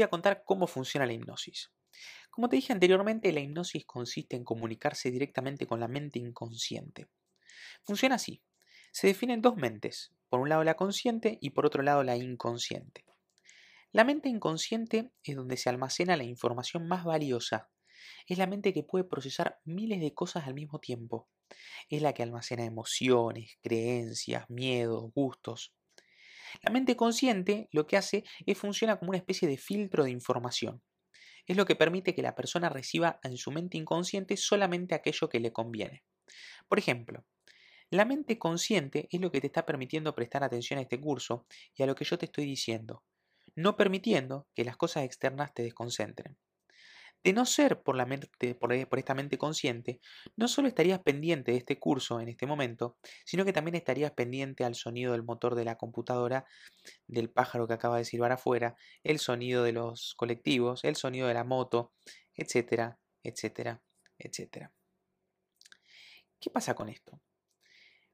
notar cómo funciona la hipnosis. Como te dije anteriormente, la hipnosis consiste en comunicarse directamente con la mente inconsciente. Funciona así. Se definen dos mentes, por un lado la consciente y por otro lado la inconsciente. La mente inconsciente es donde se almacena la información más valiosa. Es la mente que puede procesar miles de cosas al mismo tiempo. Es la que almacena emociones, creencias, miedos, gustos. La mente consciente lo que hace es funciona como una especie de filtro de información. Es lo que permite que la persona reciba en su mente inconsciente solamente aquello que le conviene. Por ejemplo, la mente consciente es lo que te está permitiendo prestar atención a este curso y a lo que yo te estoy diciendo, no permitiendo que las cosas externas te desconcentren. De no ser por, la mente, por, esta mente consciente, no solo estarías pendiente de este curso en este momento, sino que también estarías pendiente al sonido del motor de la computadora, del pájaro que acaba de silbar afuera, el sonido de los colectivos, el sonido de la moto, etcétera, etcétera, etcétera. ¿Qué pasa con esto?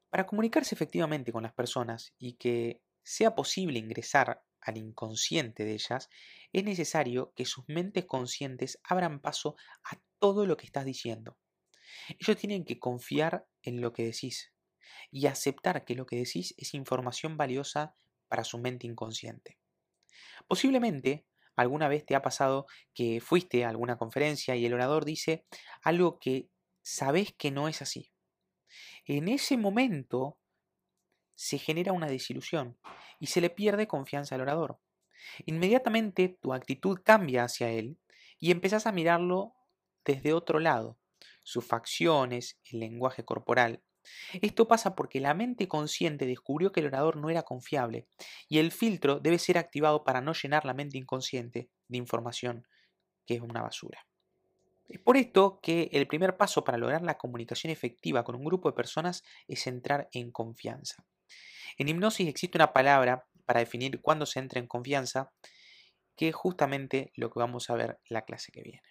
Para comunicarse efectivamente con las personas y que sea posible ingresar al inconsciente de ellas, es necesario que sus mentes conscientes abran paso a todo lo que estás diciendo. Ellos tienen que confiar en lo que decís y aceptar que lo que decís es información valiosa para su mente inconsciente. Posiblemente alguna vez te ha pasado que fuiste a alguna conferencia y el orador dice algo que sabes que no es así. En ese momento se genera una desilusión y se le pierde confianza al orador. Inmediatamente tu actitud cambia hacia él y empezás a mirarlo desde otro lado, sus facciones, el lenguaje corporal. Esto pasa porque la mente consciente descubrió que el orador no era confiable y el filtro debe ser activado para no llenar la mente inconsciente de información que es una basura. Es por esto que el primer paso para lograr la comunicación efectiva con un grupo de personas es entrar en confianza. En hipnosis existe una palabra para definir cuándo se entra en confianza, que es justamente lo que vamos a ver la clase que viene.